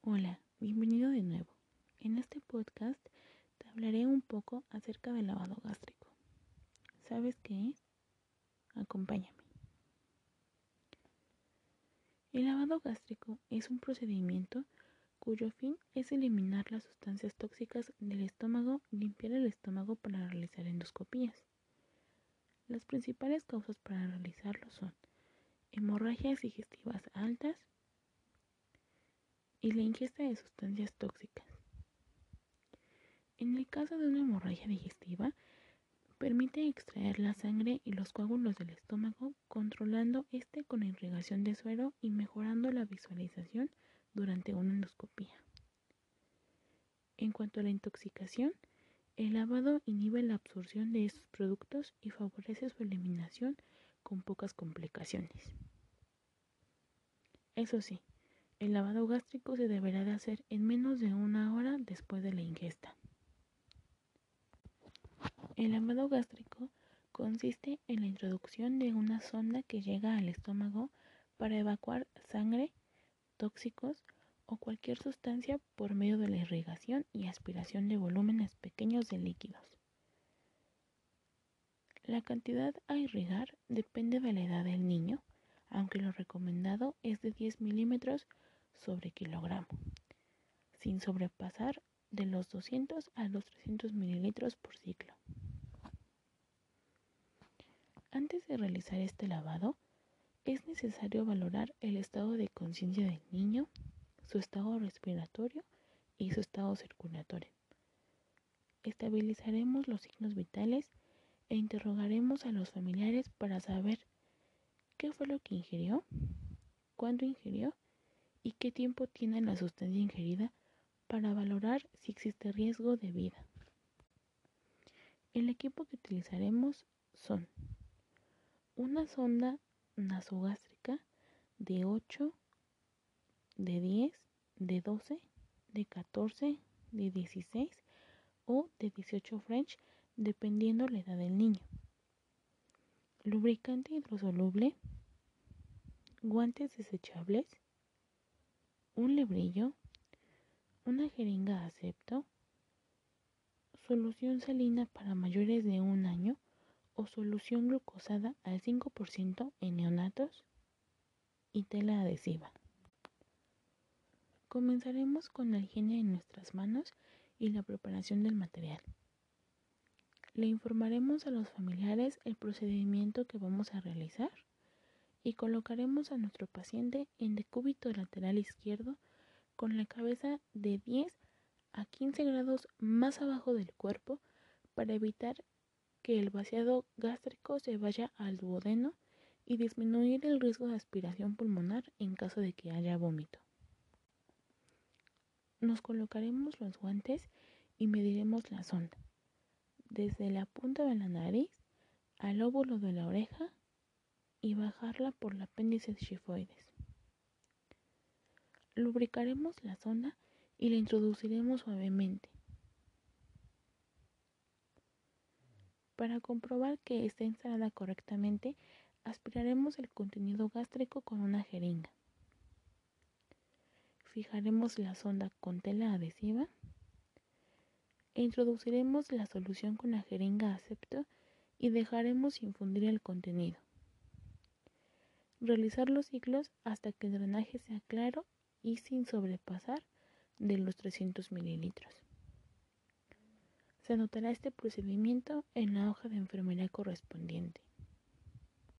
Hola, bienvenido de nuevo. En este podcast te hablaré un poco acerca del lavado gástrico. ¿Sabes qué es? Acompáñame. El lavado gástrico es un procedimiento cuyo fin es eliminar las sustancias tóxicas del estómago limpiar el estómago para realizar endoscopías. Las principales causas para realizarlo son hemorragias digestivas altas y la ingesta de sustancias tóxicas. En el caso de una hemorragia digestiva, permite extraer la sangre y los coágulos del estómago, controlando este con irrigación de suero y mejorando la visualización durante una endoscopía. En cuanto a la intoxicación, el lavado inhibe la absorción de estos productos y favorece su eliminación con pocas complicaciones. Eso sí, el lavado gástrico se deberá de hacer en menos de una hora después de la ingesta. El lavado gástrico consiste en la introducción de una sonda que llega al estómago para evacuar sangre, tóxicos o cualquier sustancia por medio de la irrigación y aspiración de volúmenes pequeños de líquidos. La cantidad a irrigar depende de la edad del niño, aunque lo recomendado es de 10 milímetros sobre kilogramo, sin sobrepasar de los 200 a los 300 mililitros por ciclo. Antes de realizar este lavado, es necesario valorar el estado de conciencia del niño, su estado respiratorio y su estado circulatorio. Estabilizaremos los signos vitales e interrogaremos a los familiares para saber qué fue lo que ingirió, cuándo ingirió y qué tiempo tiene la sustancia ingerida para valorar si existe riesgo de vida. El equipo que utilizaremos son una sonda nasogástrica de 8, de 10, de 12, de 14, de 16 o de 18 French, dependiendo la edad del niño. Lubricante hidrosoluble, guantes desechables, un lebrillo, una jeringa acepto, solución salina para mayores de un año o solución glucosada al 5% en neonatos y tela adhesiva. Comenzaremos con la higiene de nuestras manos y la preparación del material. Le informaremos a los familiares el procedimiento que vamos a realizar y colocaremos a nuestro paciente en decúbito lateral izquierdo con la cabeza de 10 a 15 grados más abajo del cuerpo para evitar que el vaciado gástrico se vaya al duodeno y disminuir el riesgo de aspiración pulmonar en caso de que haya vómito. Nos colocaremos los guantes y mediremos la sonda, desde la punta de la nariz al óvulo de la oreja y bajarla por el apéndice chifoides. Lubricaremos la sonda y la introduciremos suavemente Para comprobar que está instalada correctamente, aspiraremos el contenido gástrico con una jeringa. Fijaremos la sonda con tela adhesiva e introduciremos la solución con la jeringa acepto y dejaremos infundir el contenido. Realizar los ciclos hasta que el drenaje sea claro y sin sobrepasar de los 300 mililitros. Se anotará este procedimiento en la hoja de enfermería correspondiente.